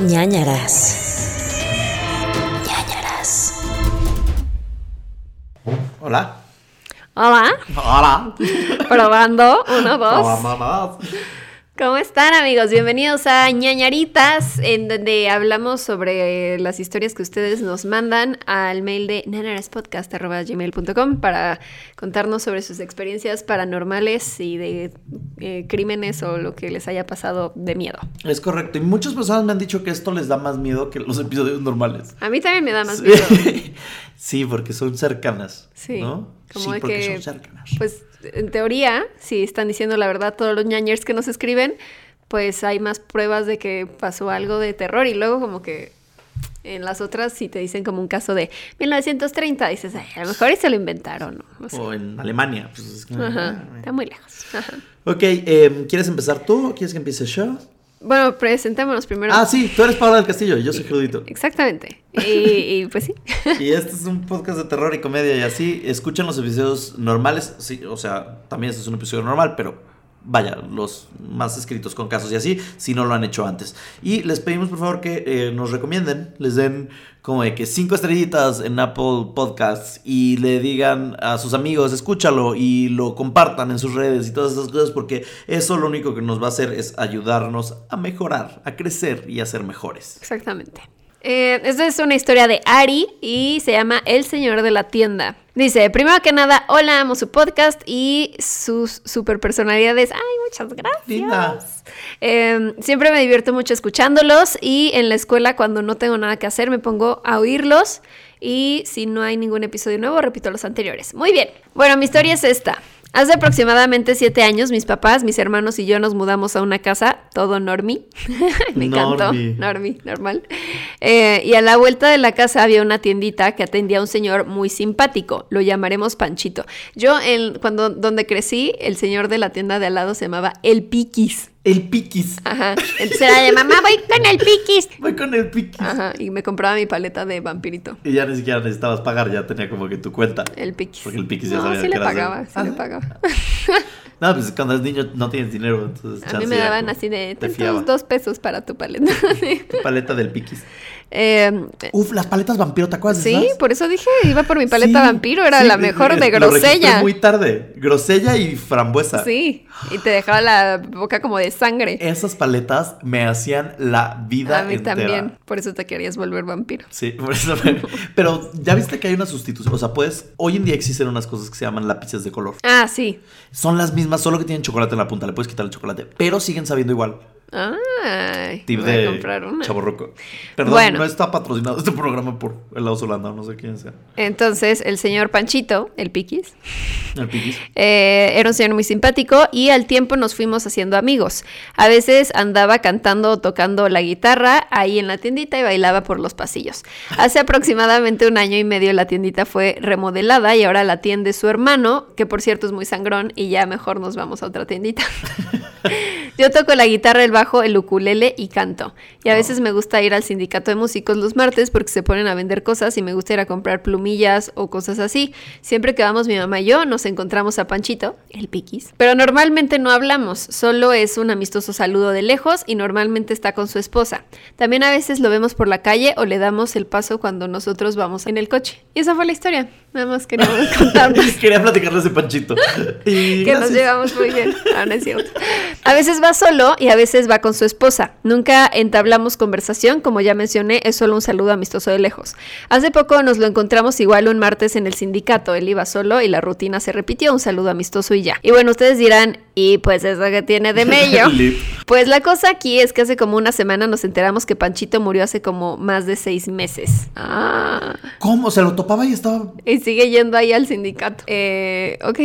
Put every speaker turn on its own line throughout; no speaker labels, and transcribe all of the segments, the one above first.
ñañaras. ñañaras.
Hola.
Hola,
Hola.
probando, uno, dos.
Vámonos.
¿Cómo están amigos? Bienvenidos a ñañaritas, en donde hablamos sobre las historias que ustedes nos mandan al mail de nanaraspodcast.gmail.com para contarnos sobre sus experiencias paranormales y de eh, crímenes o lo que les haya pasado de miedo.
Es correcto. Y muchas personas me han dicho que esto les da más miedo que los episodios normales.
A mí también me da más
Sí.
miedo.
Sí, porque son cercanas.
Sí,
¿no?
como
sí,
de
porque
que,
son cercanas.
Pues en teoría, si están diciendo la verdad todos los ñañers que nos escriben, pues hay más pruebas de que pasó algo de terror y luego como que en las otras si te dicen como un caso de 1930, dices, "Ay, a lo mejor y se lo inventaron. O sea,
O en Alemania. Pues es como-
ajá, está muy lejos. Ajá.
Ok, em, ¿quieres empezar tú o quieres que empiece yo?
Bueno, presentémonos primero.
Ah, sí, tú eres Paola del Castillo, yo soy Crudito.
Exactamente. Y, y, pues sí.
Y este es un podcast de terror y comedia y así. Escuchan los episodios normales. Sí, o sea, también este es un episodio normal, pero vaya, los más escritos con casos y así, si no lo han hecho antes. Y les pedimos por favor que eh, nos recomienden, les den como de que cinco estrellitas en Apple Podcasts y le digan a sus amigos, escúchalo y lo compartan en sus redes y todas esas cosas porque eso lo único que nos va a hacer es ayudarnos a mejorar, a crecer y a ser mejores.
Exactamente. Eh, esta es una historia de Ari y se llama El Señor de la Tienda. Dice, primero que nada, hola, amo su podcast y sus super personalidades. Ay, muchas gracias.
Linda.
Eh, siempre me divierto mucho escuchándolos y en la escuela cuando no tengo nada que hacer me pongo a oírlos y si no hay ningún episodio nuevo repito los anteriores. Muy bien. Bueno, mi historia es esta. Hace aproximadamente siete años mis papás, mis hermanos y yo nos mudamos a una casa, todo normie. me encantó.
Normie,
normal. Eh, y a la vuelta de la casa había una tiendita que atendía a un señor muy simpático. Lo llamaremos Panchito. Yo, en, cuando donde crecí, el señor de la tienda de al lado se llamaba El Piquis.
El piquis.
Ajá. Entonces era de mamá, voy con el Piquis.
Voy con el piquis.
Ajá. Y me compraba mi paleta de vampirito.
Y ya ni siquiera necesitabas pagar, ya tenía como que tu cuenta.
El Piquis.
Porque el Piquis ya
no,
sabía
sí
que
le pagaba, sí le pagaba.
No, pues cuando eres niño no tienes dinero, entonces
A mí me daban
como
así de,
te
"Ten
fiaba.
tus dos pesos para tu paleta.
Tu paleta del Piquis.
Eh,
Uf, las paletas vampiro, ¿te acuerdas de
sí,
esas?
por eso dije, iba por mi paleta
Sí,
vampiro, era
sí,
la mejor de
lo
grosella.
muy tarde. Grosella y frambuesa.
Sí, y te dejaba la boca como de sangre.
Esas paletas me hacían la vida
A mí
entera.
también, por eso te querías volver vampiro.
Sí, por eso me- Pero ya viste que hay una sustitución. O sea, puedes. Hoy en día existen unas cosas que se llaman lápices de color.
Ah, sí.
Son las mismas, solo que tienen chocolate en la punta. Le puedes quitar el chocolate. Pero siguen sabiendo igual.
Ay,
Tip
voy a
de
comprar una.
Chaborroco. Perdón,
Bueno.
no está patrocinado este programa por Helados Holanda, no sé quién sea.
Entonces, el señor Panchito, el Piquis,
El Piquis.
Eh, era un señor muy simpático y al tiempo nos fuimos haciendo amigos. A veces andaba cantando o tocando la guitarra ahí en la tiendita y bailaba por los pasillos. Hace aproximadamente un año y medio la tiendita fue remodelada y ahora la atiende su hermano, que por cierto es muy sangrón y ya mejor nos vamos a otra tiendita. Yo toco la guitarra, el bajo, el ukulele y canto. Y a veces me gusta ir al sindicato de músicos los martes porque se ponen a vender cosas y me gusta ir a comprar plumillas o cosas así. Siempre que vamos mi mamá y yo nos encontramos a Panchito, el piquis. Pero normalmente no hablamos, solo es un amistoso saludo de lejos y normalmente está con su esposa. También a veces lo vemos por la calle o le damos el paso cuando nosotros vamos en el coche. Y esa fue la historia. Nada más queríamos contarnos.
Quería platicarles de Panchito. Y
que nos llevamos muy bien. Ah, no es cierto. A veces va solo y a veces va con su esposa. Nunca entablamos conversación, como ya mencioné, es solo un saludo amistoso de lejos. Hace poco nos lo encontramos igual un martes en el sindicato. Él iba solo y la rutina se repitió, un saludo amistoso y ya. Y bueno, ustedes dirán, ¿y pues eso que tiene de mello? Pues la cosa aquí es que hace como una semana nos enteramos que Panchito murió hace como más de seis meses. Ah.
¿Cómo? Se lo topaba y estaba
Y sigue yendo ahí al sindicato. Eh, ok.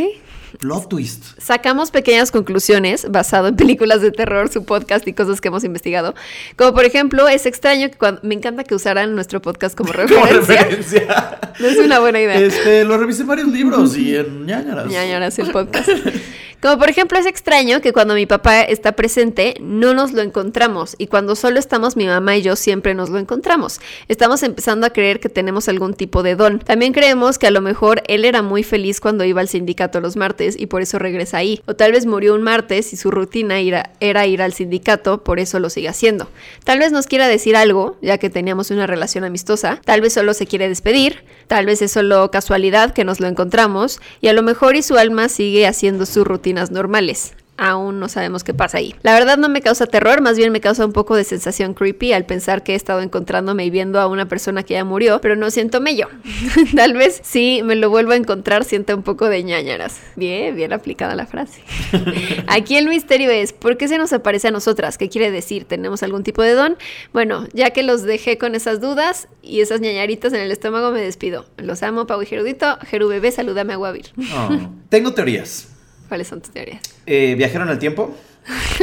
Plot twist.
Sacamos pequeñas conclusiones basado en películas de terror, su podcast y cosas que hemos investigado. Como por ejemplo, es extraño que cuando... Me encanta que usaran nuestro podcast como
Como
referencia.
referencia.
No es una buena idea.
Este, lo revisé en varios libros y en ñañaras.
Ñañaras el podcast. Como por ejemplo es extraño que cuando mi papá está presente no nos lo encontramos y cuando solo estamos mi mamá y yo siempre nos lo encontramos. Estamos empezando a creer que tenemos algún tipo de don. También creemos que a lo mejor él era muy feliz cuando iba al sindicato los martes y por eso regresa ahí. O tal vez murió un martes y su rutina era, ir al sindicato, por eso lo sigue haciendo. Tal vez nos quiera decir algo, ya que teníamos una relación amistosa. Tal vez solo se quiere despedir. Tal vez es solo casualidad que nos lo encontramos y a lo mejor y su alma sigue haciendo su rutina normales. Aún no sabemos qué pasa ahí. La verdad no me causa terror, más bien me causa un poco de sensación creepy al pensar que he estado encontrándome y viendo a una persona que ya murió, pero no siento mello. Tal vez si me lo vuelvo a encontrar sienta un poco de ñañaras. Bien, bien aplicada la frase. Aquí el misterio es, ¿por qué se nos aparece a nosotras? ¿Qué quiere decir? ¿Tenemos algún tipo de don? Bueno, ya que los dejé con esas dudas y esas ñañaritas en el estómago, me despido. Los amo, Pau y Gerudito. Jeru bebé, salúdame a Guavir.
Oh. Tengo teorías.
¿Cuáles son tus teorías?
Eh, viajero en el tiempo.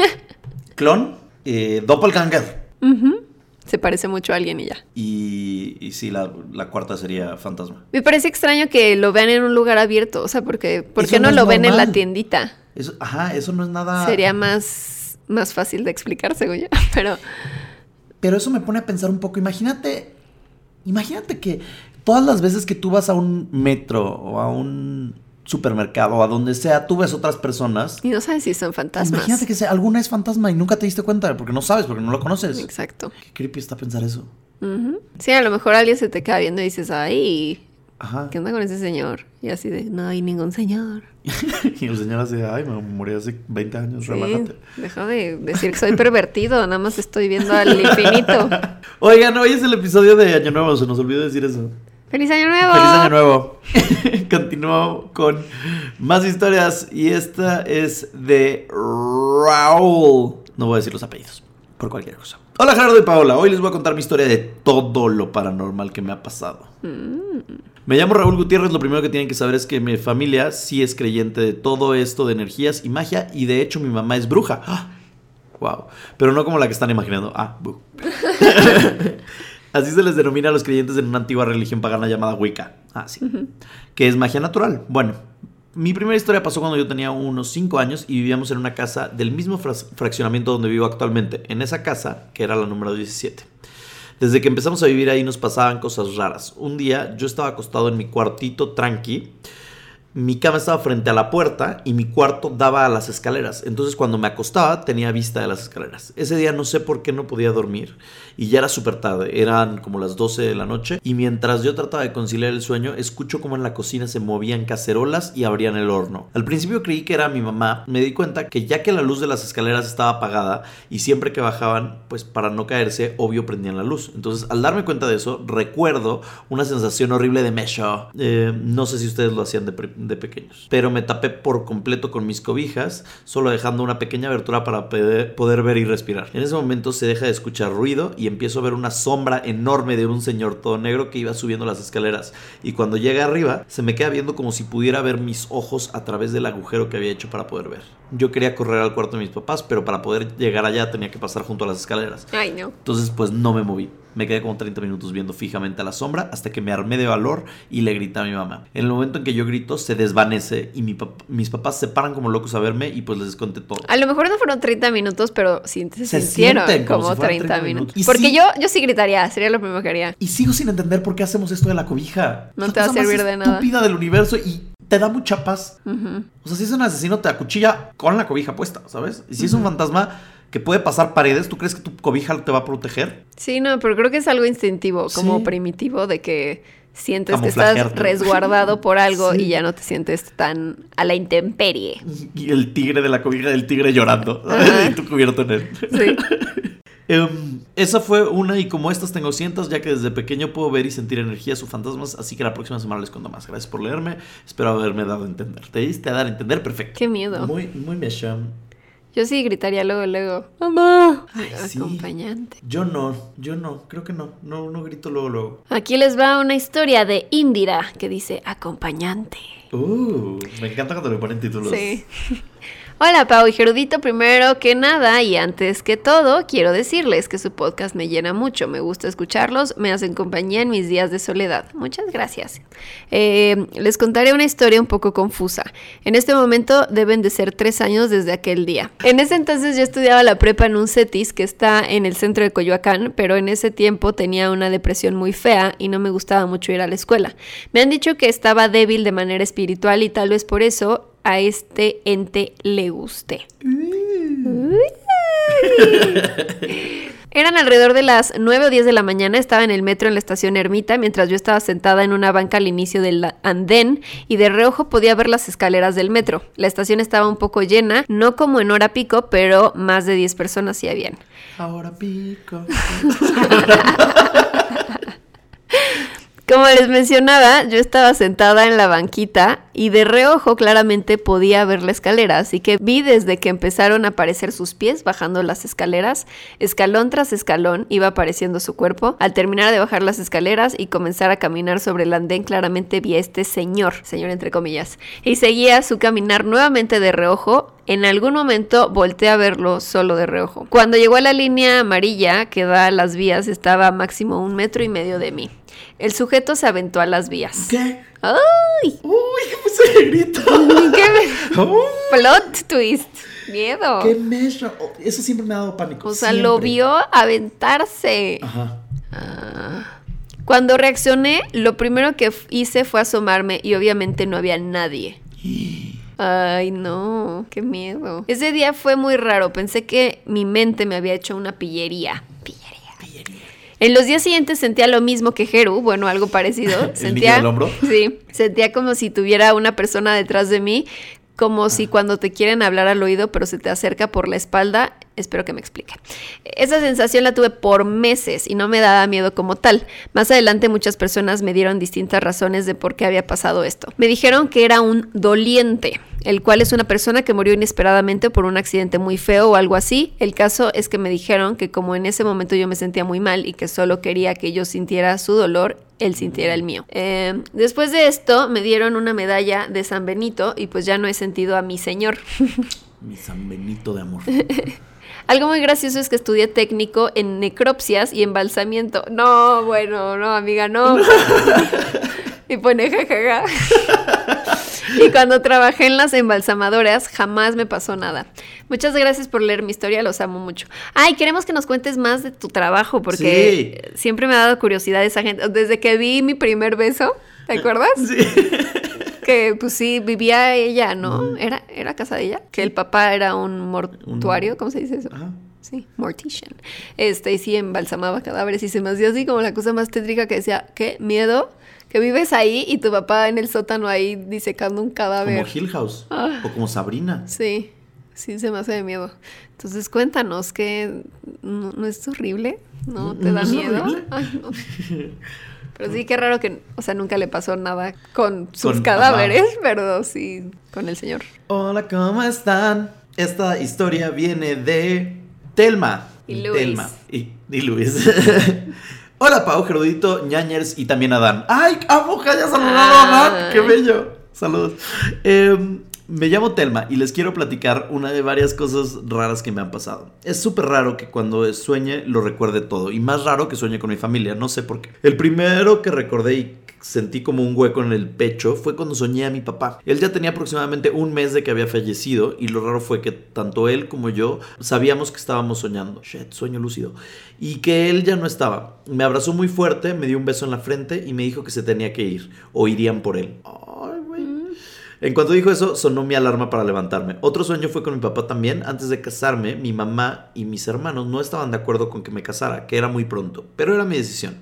clon. Eh, doppelganger.
Se parece mucho a alguien y ya.
Y, y sí, la, la, cuarta sería fantasma.
Me parece extraño que lo vean en un lugar abierto. O sea, porque ¿por qué no,
no
lo ven en la tiendita?
Eso, ajá, eso no es nada.
Sería más, más fácil de explicar, según yo. Pero.
Pero eso me pone a pensar un poco. Imagínate. Imagínate que todas las veces que tú vas a un metro o a un supermercado o a donde sea, tú ves otras personas.
Y no sabes si son fantasmas.
Imagínate que sea, alguna es fantasma y nunca te diste cuenta porque no sabes, porque no lo conoces.
Exacto.
Qué creepy está pensar eso.
Uh -huh. Sí, a lo mejor alguien se te queda viendo y dices, ay,
Ajá.
¿qué onda con ese señor? Y así de, no hay ningún señor.
y el señor así, ay, me morí hace 20 años,
Sí,
relájate.
deja de decir que soy pervertido, nada más estoy viendo al infinito.
Oigan, hoy es el episodio de Año Nuevo, se nos olvidó decir eso.
¡Feliz Año Nuevo!
¡Feliz Año Nuevo! Continúo con más historias y esta es de Raúl. No voy a decir los apellidos, por cualquier cosa. Hola Gerardo y Paola, hoy les voy a contar mi historia de todo lo paranormal que me ha pasado. Me llamo Raúl Gutiérrez, lo primero que tienen que saber es que mi familia sí es creyente de todo esto de energías y magia y de hecho mi mamá es bruja. ¡Ah! Wow. Pero no como la que están imaginando. Ah, bu. Así se les denomina a los creyentes en una antigua religión pagana llamada Wicca. Ah, sí. Uh -huh. Que es magia natural. Bueno, mi primera historia pasó cuando yo tenía unos 5 años y vivíamos en una casa del mismo fra fraccionamiento donde vivo actualmente. En esa casa, que era la número 17. Desde que empezamos a vivir ahí nos pasaban cosas raras. Un día yo estaba acostado en mi cuartito tranqui. Mi cama estaba frente a la puerta y mi cuarto daba a las escaleras. Entonces cuando me acostaba tenía vista de las escaleras. Ese día no sé por qué no podía dormir y ya era súper tarde. Eran como las 12 de la noche y mientras yo trataba de conciliar el sueño escucho como en la cocina se movían cacerolas y abrían el horno. Al principio creí que era mi mamá. Me di cuenta que ya que la luz de las escaleras estaba apagada y siempre que bajaban pues para no caerse obvio prendían la luz. Entonces al darme cuenta de eso recuerdo una sensación horrible de mesho. Eh, no sé si ustedes lo hacían de de pequeños. Pero me tapé por completo con mis cobijas, solo dejando una pequeña abertura para poder ver y respirar. En ese momento se deja de escuchar ruido y empiezo a ver una sombra enorme de un señor todo negro que iba subiendo las escaleras. Y cuando llega arriba, se me queda viendo como si pudiera ver mis ojos a través del agujero que había hecho para poder ver. Yo quería correr al cuarto de mis papás, pero para poder llegar allá tenía que pasar junto a las escaleras.
Ay, no.
Entonces, pues no me moví. Me quedé como 30 minutos viendo fijamente a la sombra hasta que me armé de valor y le grité a mi mamá. En el momento en que yo grito, se desvanece y mi pap mis papás se paran como locos a verme y pues les conté todo.
A lo mejor no fueron 30 minutos, pero sí se, se sintieron como, como si 30, 30, minutos. minutos. Porque
sí,
yo, yo sí gritaría, sería lo primero que haría.
Y sigo sin entender por qué hacemos esto de la cobija.
No te va a servir de nada.
estúpida del universo y te da mucha paz. Uh -huh. O sea, si es un asesino, te acuchilla con la cobija puesta, ¿sabes? Y si uh -huh. es un fantasma que puede pasar paredes, ¿tú crees que tu cobija te va a proteger?
Sí, no, pero creo que es algo instintivo, como sí. primitivo, de que sientes que estás resguardado por algo sí. y ya no te sientes tan a la intemperie.
Y el tigre de la cobija del tigre llorando, y tú cubierto en él.
Sí.
Um, esa fue una y como estas tengo cientos ya que desde pequeño puedo ver y sentir energías o fantasmas, así que la próxima semana les cuento más. Gracias por leerme, espero haberme dado a entender. ¿Te diste a dar a entender? Perfecto.
Qué miedo.
Muy, muy mesham.
Yo sí gritaría luego, luego, mamá,
Ay, sí.
acompañante.
Yo no, yo no, creo que no, no, no grito luego, luego.
Aquí les va una historia de Indira que dice acompañante.
Uh, me encanta cuando le ponen títulos.
Sí. Hola Pau y Gerudito, primero que nada y antes que todo, quiero decirles que su podcast me llena mucho, me gusta escucharlos, me hacen compañía en mis días de soledad. Muchas gracias. Eh, les contaré una historia un poco confusa. En este momento deben de ser tres años desde aquel día. En ese entonces yo estudiaba la prepa en un CETIS que está en el centro de Coyoacán, pero en ese tiempo tenía una depresión muy fea y no me gustaba mucho ir a la escuela. Me han dicho que estaba débil de manera espiritual y tal vez por eso a este ente le guste. Uy. Eran alrededor de las 9 o 10 de la mañana, estaba en el metro en la estación Ermita, mientras yo estaba sentada en una banca al inicio del andén y de reojo podía ver las escaleras del metro. La estación estaba un poco llena, no como en hora pico, pero más de 10 personas sí habían.
Ahora pico.
Les mencionaba, yo estaba sentada en la banquita y de reojo claramente podía ver la escalera, así que vi desde que empezaron a aparecer sus pies bajando las escaleras, escalón tras escalón iba apareciendo su cuerpo. Al terminar de bajar las escaleras y comenzar a caminar sobre el andén, claramente vi a este señor, señor entre comillas, y seguía su caminar nuevamente de reojo en algún momento volteé a verlo solo de reojo. Cuando llegó a la línea amarilla que da a las vías, estaba máximo un metro y medio de mí. El sujeto se aventó a las vías.
¿Qué?
¡Ay!
Uy, ¿qué grito?
¡Qué me- plot twist! Miedo.
¡Qué mesra! Oh, Eso siempre me ha dado pánico.
O sea, lo vio aventarse.
Ajá.
Ah. Cuando reaccioné, lo primero que hice fue asomarme y obviamente no había nadie. Ay, no, qué miedo. Ese día fue muy raro. Pensé que mi mente me había hecho una pillería. En los días siguientes sentía lo mismo que Jeru, bueno, algo parecido.
¿El
Sentía,
del hombro?
Sí, sentía como si tuviera una persona detrás de mí, como si cuando te quieren hablar al oído, pero se te acerca por la espalda. Espero que me explique. Esa sensación la tuve por meses y no me daba miedo como tal. Más adelante muchas personas me dieron distintas razones de por qué había pasado esto. Me dijeron que era un doliente, el cual es una persona que murió inesperadamente por un accidente muy feo o algo así. El caso es que me dijeron que como en ese momento yo me sentía muy mal y que solo quería que yo sintiera su dolor, él sintiera el mío. Eh, después de esto me dieron una medalla de San Benito y pues ya no he sentido a mi señor.
Mi San Benito de amor.
Algo muy gracioso es que estudié técnico en necropsias y embalsamiento. No, bueno, no, amiga, no. y pone jajaja. y cuando trabajé en las embalsamadoras, jamás me pasó nada. Muchas gracias por leer mi historia, los amo mucho. Ay, queremos que nos cuentes más de tu trabajo, porque siempre me ha dado curiosidad esa gente. Desde que vi mi primer beso, ¿te acuerdas?
Sí.
Que pues sí, vivía ella, ¿no? Era, era casa de ella. Que el papá era un mortuario, ¿cómo se dice eso?
Ajá.
Sí, mortician. Este, y sí embalsamaba cadáveres y se me hacía así como la cosa más tétrica que decía, qué miedo que vives ahí y tu papá en el sótano ahí disecando un cadáver.
Como Hill House.
Ah.
O como Sabrina.
Sí, sí se me hace de miedo. Entonces cuéntanos que no, no es horrible, ¿no te
¿No
da
es
miedo? Ay, no. Pero sí, qué raro que, o sea, nunca le pasó nada con sus
Con-
cadáveres, pero sí con el señor.
Hola, ¿cómo están? Esta historia viene de Telma.
Y Luis.
Telma. Y, y Luis. Hola, Pau, Gerudito, Ñañers y también Adán. ¡Ay, amo que haya saludado a Adán! ¡Qué
Ay.
bello! Saludos. Em, me llamo Telma y les quiero platicar una de varias cosas raras que me han pasado. Es súper raro que cuando sueñe lo recuerde todo y más raro que sueñe con mi familia, no sé por qué. El primero que recordé y sentí como un hueco en el pecho fue cuando soñé a mi papá. Él ya tenía aproximadamente un mes de que había fallecido y lo raro fue que tanto él como yo sabíamos que estábamos soñando. Shit, sueño lúcido. Y que él ya no estaba. Me abrazó muy fuerte, me dio un beso en la frente y me dijo que se tenía que ir o irían por él. Güey. En cuanto dijo eso, sonó mi alarma para levantarme. Otro sueño fue con mi papá también. Antes de casarme, mi mamá y mis hermanos no estaban de acuerdo con que me casara, que era muy pronto, pero era mi decisión.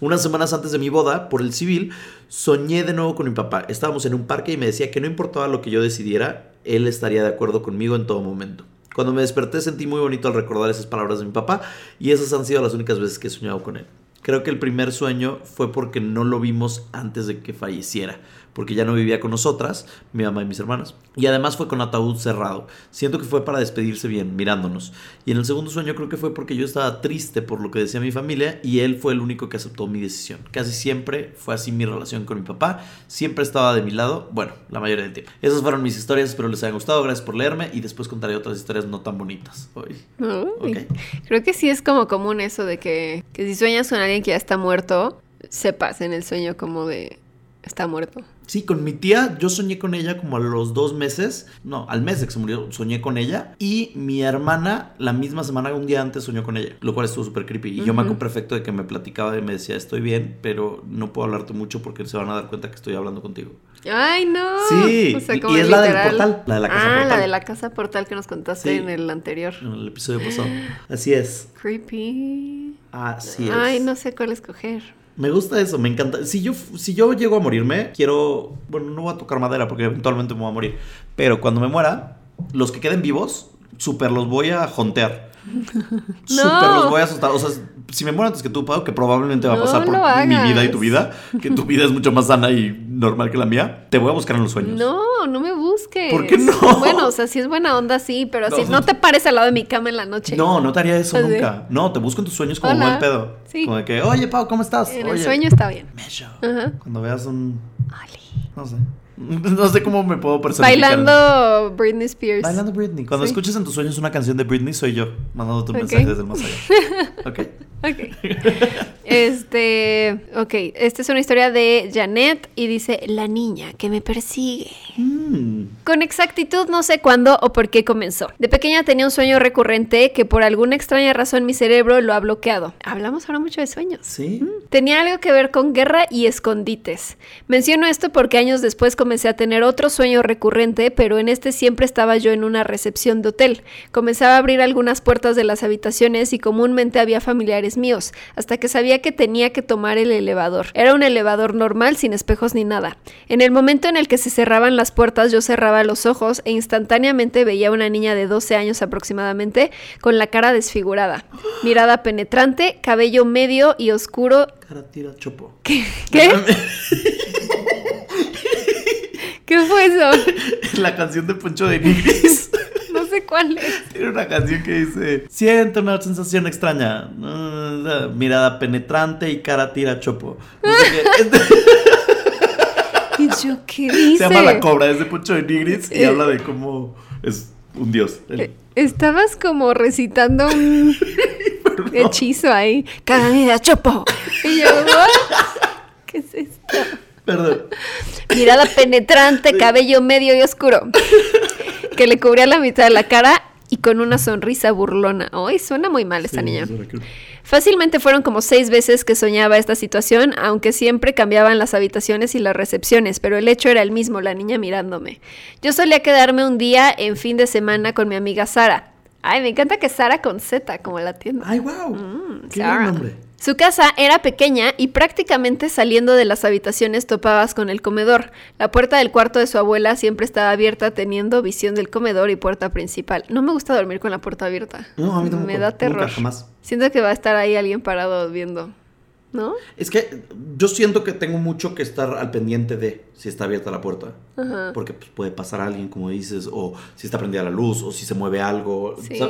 Unas semanas antes de mi boda, por el civil, soñé de nuevo con mi papá. Estábamos en un parque y me decía que no importaba lo que yo decidiera, él estaría de acuerdo conmigo en todo momento. Cuando me desperté sentí muy bonito al recordar esas palabras de mi papá y esas han sido las únicas veces que he soñado con él. Creo que el primer sueño fue porque no lo vimos antes de que falleciera, porque ya no vivía con nosotras, mi mamá y mis hermanas. Y además fue con ataúd cerrado. Siento que fue para despedirse bien, mirándonos. Y en el segundo sueño creo que fue porque yo estaba triste por lo que decía mi familia y él fue el único que aceptó mi decisión. Casi siempre fue así mi relación con mi papá. Siempre estaba de mi lado, bueno, la mayoría del tiempo. Esas fueron mis historias, espero les haya gustado. Gracias por leerme y después contaré otras historias no tan bonitas hoy.
Uy.
Ok.
Creo que sí es como común eso de que, que si sueñas con alguien que ya está muerto, sepas en el sueño como de está muerto.
Sí, con mi tía, yo soñé con ella como a los dos meses, no, al mes de que se murió, soñé con ella. Y mi hermana, la misma semana, un día antes, soñó con ella, lo cual estuvo súper creepy. Y yo me acuerdo perfecto de que me platicaba y me decía, estoy bien, pero no puedo hablarte mucho porque se van a dar cuenta que estoy hablando contigo.
Ay, no.
Sí,
O sea,
y-
como
y es la del portal, la de la casa
ah,
portal.
la de la casa portal que nos contaste
Sí.
en el anterior.
En el episodio pasado. Así es.
Creepy.
Así es.
Ay, no sé cuál escoger.
Me gusta eso, me encanta. Si yo, si yo llego a morirme, quiero. Bueno, no voy a tocar madera porque eventualmente me voy a morir. Pero cuando me muera, los que queden vivos, súper los voy a jontear. Súper los voy a asustar. O sea, si me muero antes que tú, Pau, que probablemente va a
No
pasar por mi vida y tu vida, que tu vida es mucho más sana y normal que la mía, te voy a buscar en los sueños.
No, no me busques.
¿Por qué no?
Bueno, o sea, si es buena onda, sí, pero
No.
si no te pares al lado de mi cama en la noche.
No, no te haría eso
Así.
nunca. No, te busco en tus sueños como
Hola.
buen pedo.
Sí.
Como de que, oye, Pau, ¿cómo estás?
En
Oye,
el sueño está bien.
Mesho.
Ajá.
Cuando veas un.
Oli.
No sé. No sé cómo me puedo personificar.
Bailando Britney Spears.
Bailando Britney. Cuando
Sí.
escuches en tus sueños una canción de Britney, soy yo, mandándote un
Ok.
mensaje desde el más allá. ¿Ok?
Ok. Este, ok, esta es una historia de Janet y dice, la niña que me persigue.
Mm.
Con exactitud no sé cuándo o por qué comenzó. De pequeña tenía un sueño recurrente que por alguna extraña razón mi cerebro lo ha bloqueado. Hablamos ahora mucho de sueños.
Sí.
Tenía algo que ver con guerra y escondites. Menciono esto porque años después comencé a tener otro sueño recurrente, pero en este siempre estaba yo en una recepción de hotel. Comenzaba a abrir algunas puertas de las habitaciones y comúnmente había familiares míos, hasta que sabía que tenía que tomar el elevador. Era un elevador normal sin espejos ni nada. En el momento en el que se cerraban las puertas yo cerraba los ojos e instantáneamente veía a una niña de 12 años aproximadamente con la cara desfigurada, mirada penetrante, cabello medio y oscuro
Cara tira chopo.
¿Qué? ¿Qué fue eso?
La canción de Poncho de Nigris.
No sé cuál es.
Tiene una canción que dice: Siento una sensación extraña. mm, Mirada penetrante y cara tira chopo. No sé qué.
¿Y yo qué dice?
Se llama La Cobra, es de Poncho de Nigris y
Eh.
habla de cómo es un dios. El-
Eh, Estabas como recitando un hechizo ahí. Cada vida chopo. Y yo, ¿what? ¿Qué es esto?
Perdón.
Mirada penetrante, cabello medio y oscuro. Que le cubría la mitad de la cara y con una sonrisa burlona. Ay, suena muy mal esta
Sí,
niña. Fácilmente fueron como seis veces que soñaba esta situación, aunque siempre cambiaban las habitaciones y las recepciones, pero el hecho era el mismo, la niña mirándome. Yo solía quedarme un día en fin de semana con mi amiga Sara. Ay, me encanta que Sara con Z, como la tienda.
Ay, wow.
Mm,
Qué
Sarah.
buen nombre.
Su casa era pequeña y prácticamente saliendo de las habitaciones topabas con el comedor. La puerta del cuarto de su abuela siempre estaba abierta teniendo visión del comedor y puerta principal. No me gusta dormir con la puerta abierta.
No, a mí tampoco.
Me da terror.
Nunca, jamás.
Siento que va a estar ahí alguien parado viendo. ¿No?
Es que yo siento que tengo mucho que estar al pendiente de si está abierta la puerta.
Ajá.
Porque pues, puede pasar alguien, como dices, o si está prendida la luz, o si se mueve algo.
Sí.
O sea,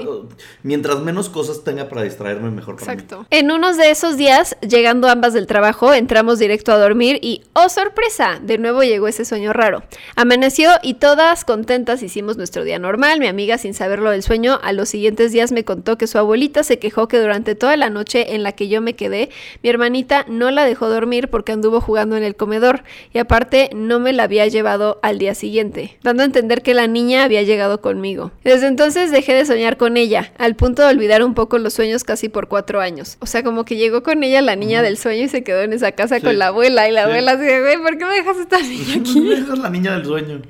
mientras menos cosas tenga para distraerme, mejor para mí.
Exacto. En unos de esos días, llegando ambas del trabajo, entramos directo a dormir y ¡oh sorpresa! De nuevo llegó ese sueño raro. Amaneció y todas contentas hicimos nuestro día normal. Mi amiga, sin saberlo del sueño, a los siguientes días me contó que su abuelita se quejó que durante toda la noche en la que yo me quedé, mi hermanita no la dejó dormir porque anduvo jugando en el comedor y aparte no me la había llevado al día siguiente, dando a entender que la niña había llegado conmigo. Desde entonces dejé de soñar con ella, al punto de olvidar un poco los sueños casi por cuatro años. O sea, como que llegó con ella la niña del sueño y se quedó en esa casa
Sí.
con la abuela y la
Sí.
abuela así de, güey, ¿por qué me dejas esta niña aquí?
me dejas la niña del sueño.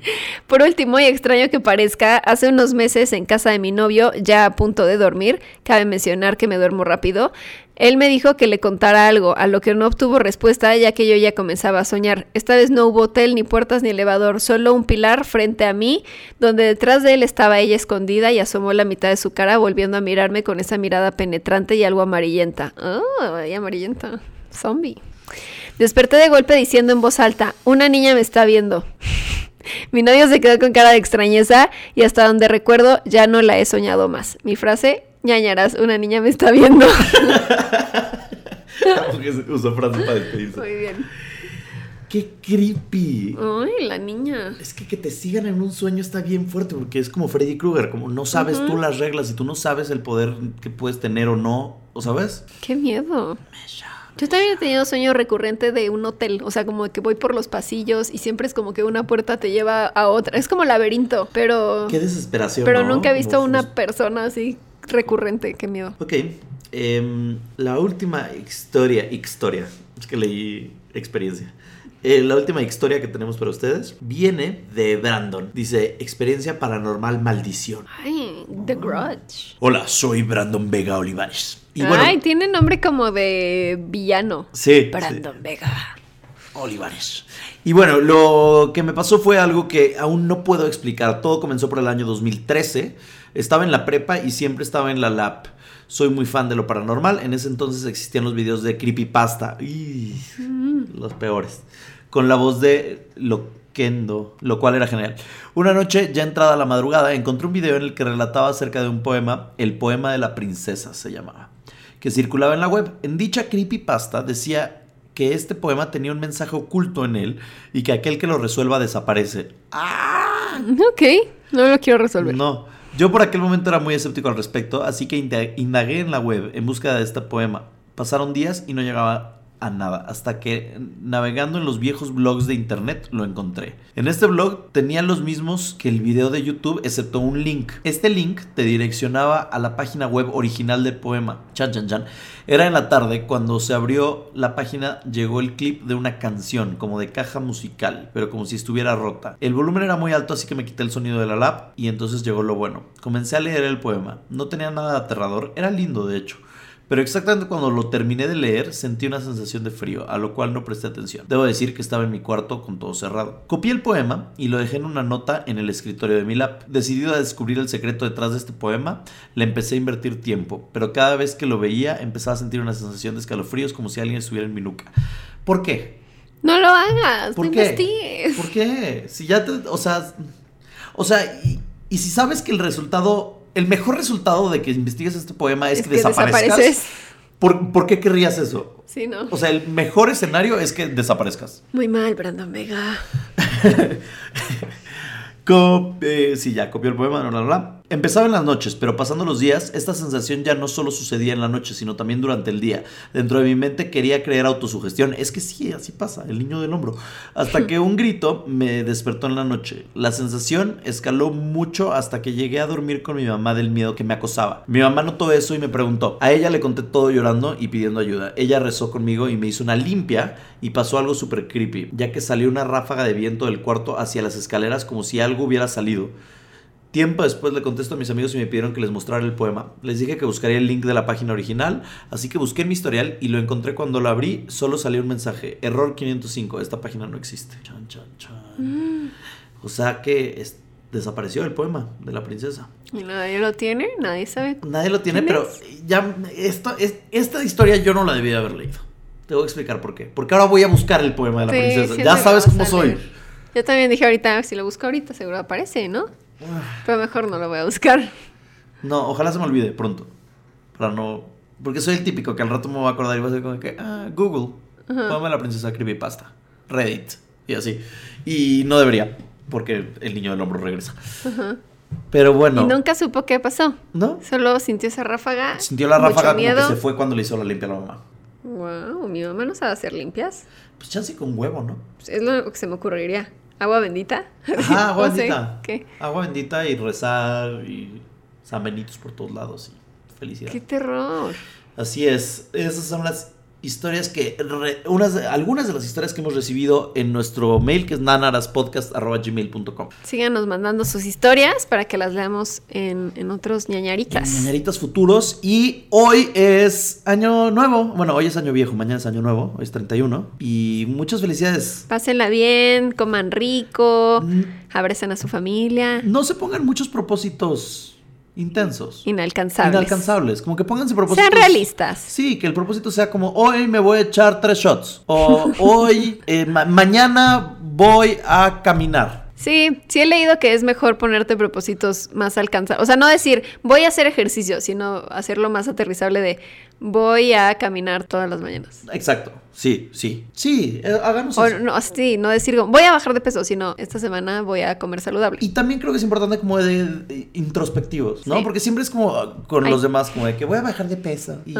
Por último, y extraño que parezca, hace unos meses en casa de mi novio, ya a punto de dormir, cabe mencionar que me duermo rápido, él me dijo que le contara algo, a lo que no obtuvo respuesta ya que yo ya comenzaba a soñar. Esta vez no hubo hotel, ni puertas, ni elevador, solo un pilar frente a mí, donde detrás de él estaba ella escondida y asomó la mitad de su cara volviendo a mirarme con esa mirada penetrante y algo amarillenta. Oh, y amarillenta. Zombie. Desperté de golpe diciendo en voz alta, una niña me está viendo. Mi novio se quedó con cara de extrañeza y hasta donde recuerdo ya no la he soñado más. Mi frase, ñañaras, una niña me está viendo.
Porque usó frase para despedirse.
Muy bien.
¡Qué creepy!
Ay, la niña.
Es que que te sigan en un sueño está bien fuerte porque es como Freddy Krueger, como no sabes tú las reglas y tú no sabes el poder que puedes tener o no, ¿o sabes?
Qué miedo. Yo también he tenido sueño recurrente de un hotel, o sea, como que voy por los pasillos y siempre es como que una puerta te lleva a otra. Es como laberinto, pero
Qué desesperación.
pero
¿no?
nunca he visto a una persona así recurrente, qué miedo.
Ok. em, la última historia, historia, es que leí experiencia. Eh, la última historia que tenemos para ustedes viene de Brandon. Dice, experiencia paranormal maldición.
Ay, The Grudge.
Hola, soy Brandon Vega Olivares. Y bueno,
Ay, tiene nombre como de villano.
sí,
Brandon Vega.
Olivares. Y bueno, lo que me pasó fue algo que aún no puedo explicar. Todo comenzó por el año 2013. Estaba en la prepa y siempre estaba en la lab. Soy muy fan de lo paranormal. En ese entonces existían los videos de Creepypasta. Ih, Los peores. Con la voz de Loquendo, lo cual era genial. Una noche, ya entrada la madrugada, encontré un video en el que relataba acerca de un poema, El poema de la princesa se llamaba, que circulaba en la web. En dicha creepypasta decía que este poema tenía un mensaje oculto en él y que aquel que lo resuelva desaparece. ¡Ah!
Ok, no lo quiero resolver.
No. Yo por aquel momento era muy escéptico al respecto, así que inda- indagué en la web en búsqueda de este poema. Pasaron días y no llegaba nada, hasta que navegando en los viejos blogs de internet lo encontré. En este blog tenía los mismos que el video de YouTube, excepto un link. Este link te direccionaba a la página web original del poema. Chan, chan, chan. Era en la tarde, cuando se abrió la página llegó el clip de una canción, como de caja musical, pero como si estuviera rota. El volumen era muy alto, así que me quité el sonido de la lap y entonces llegó lo bueno. Comencé a leer el poema. No tenía nada de aterrador, era lindo de hecho. Pero exactamente cuando lo terminé de leer sentí una sensación de frío, a lo cual no presté atención. Debo decir que estaba en mi cuarto con todo cerrado. Copié el poema y lo dejé en una nota en el escritorio de mi lap. Decidido a descubrir el secreto detrás de este poema, le empecé a invertir tiempo, pero cada vez que lo veía empezaba a sentir una sensación de escalofríos como si alguien estuviera en mi nuca. ¿Por qué?
No lo hagas,
¿Por
no
qué?
investigues.
¿Por qué? Si ya te, o sea, o sea, y, y si sabes que el resultado, el mejor resultado de que investigues este poema es,
Es
que,
que
desaparezcas,
desapareces.
¿por, por qué querrías eso?
Sí, ¿no?
O sea, el mejor escenario es que desaparezcas.
Muy mal, Brandon Vega.
Eh, sí, ya copió el poema, bla, bla, bla. Empezaba en las noches, pero pasando los días, esta sensación ya no solo sucedía en la noche, sino también durante el día. Dentro de mi mente quería creer autosugestión. Es que sí, así pasa, el niño del hombro. Hasta que un grito me despertó en la noche. La sensación escaló mucho hasta que llegué a dormir con mi mamá del miedo que me acosaba. Mi mamá notó eso y me preguntó. A ella le conté todo llorando y pidiendo ayuda. Ella rezó conmigo y me hizo una limpia y pasó algo súper creepy, ya que salió una ráfaga de viento del cuarto hacia las escaleras como si algo hubiera salido. Tiempo después le contesto a mis amigos y me pidieron que les mostrara el poema. Les dije que buscaría el link de la página original, así que busqué en mi historial y lo encontré cuando lo abrí, solo salió un mensaje, error 505, esta página no existe. Chan, chan, chan. O sea que es- desapareció el poema de la princesa.
Y nadie lo tiene, nadie sabe.
Nadie lo tiene,
¿Quién
pero ya esto, es- esta historia yo no la debía haber leído. Te voy a explicar por qué. Porque ahora voy a buscar el poema de la
Sí,
princesa. Ya sabes cómo soy.
Yo también dije ahorita, si lo busco ahorita, seguro aparece, ¿no? Pero mejor no lo voy a buscar.
No, ojalá se me olvide pronto. Para no. Porque soy el típico que al rato me voy a acordar y va a ser como que. Ah, Google. Ponme la princesa Creepypasta. Reddit. Y así. Y no debería. Porque el niño del hombro regresa. Pero bueno.
Y nunca supo qué pasó.
¿No?
Solo sintió esa ráfaga.
Sintió la ráfaga como
miedo.
que se fue cuando le hizo la limpia a la mamá.
Wow, mi mamá no sabe hacer limpias.
Pues chance con huevo, ¿no?
Pues es lo que se me ocurriría. ¿Agua bendita?
Agua
No
bendita.
¿Qué?
Agua bendita y rezar y samenitos por todos lados y felicidad.
¡Qué terror!
Así es, esas son las historias que, re- unas, algunas de las historias que hemos recibido en nuestro mail que es nanaraspodcast.gmail.com.
Síganos mandando sus historias para que las leamos en, en otros ñañaritas.
Ñañaritas futuros y hoy es año nuevo, bueno, hoy es año viejo, mañana es año nuevo, hoy es 31 y muchas felicidades.
Pásenla bien, coman rico,
Mm.
abracen a su familia.
No se pongan muchos propósitos intensos.
Inalcanzables.
Inalcanzables. Como que pónganse propósitos.
Sean realistas.
Sí, que el propósito sea como hoy me voy a echar tres shots. O hoy, eh, ma- mañana voy a caminar.
Sí, sí he leído que es mejor ponerte propósitos más alcanzables. O sea, no decir voy a hacer ejercicio, sino hacerlo más aterrizable de voy a caminar todas las mañanas.
Exacto. Sí, sí. Sí, eh, hagamos
O
eso.
no, sí, no decir voy a bajar de peso, sino esta semana voy a comer saludable.
Y también creo que es importante como de, de introspectivos, ¿no?
Sí.
Porque siempre es como con
Ay.
los demás, como de que voy a bajar de peso. y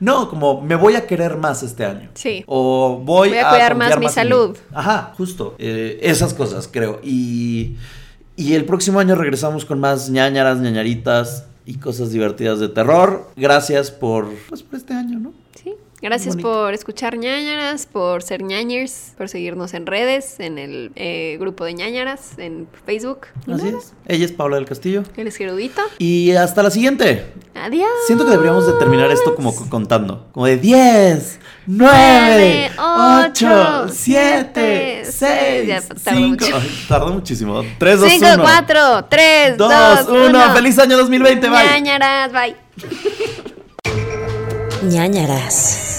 no, como me voy a querer más este año.
Sí.
O voy,
Voy a cuidar más mi salud.
Ajá, justo. Eh, esas cosas, creo. Y, y el próximo año regresamos con más ñañaras, ñañaritas y cosas divertidas de terror. Gracias por, pues, por este año, ¿no?
Sí. Gracias
Bonito.
por escuchar ñañaras, por ser ñañers, por seguirnos en redes, en el eh, grupo de ñañaras, en Facebook.
Así es. Ella es Paula del Castillo.
Él es Gerudito.
Y hasta la siguiente.
Adiós.
Siento que deberíamos de terminar esto como co- contando. Como de 10, 9,
Nueve,
8,
ocho,
7,
siete,
6,
ya tardó
5.
mucho.
Tardó muchísimo. 3, 2,
5,
1.
4, 3, 2,
2, 1.
1.
Feliz año 2020. Bye.
Ñañaras, bye.
ñañaras.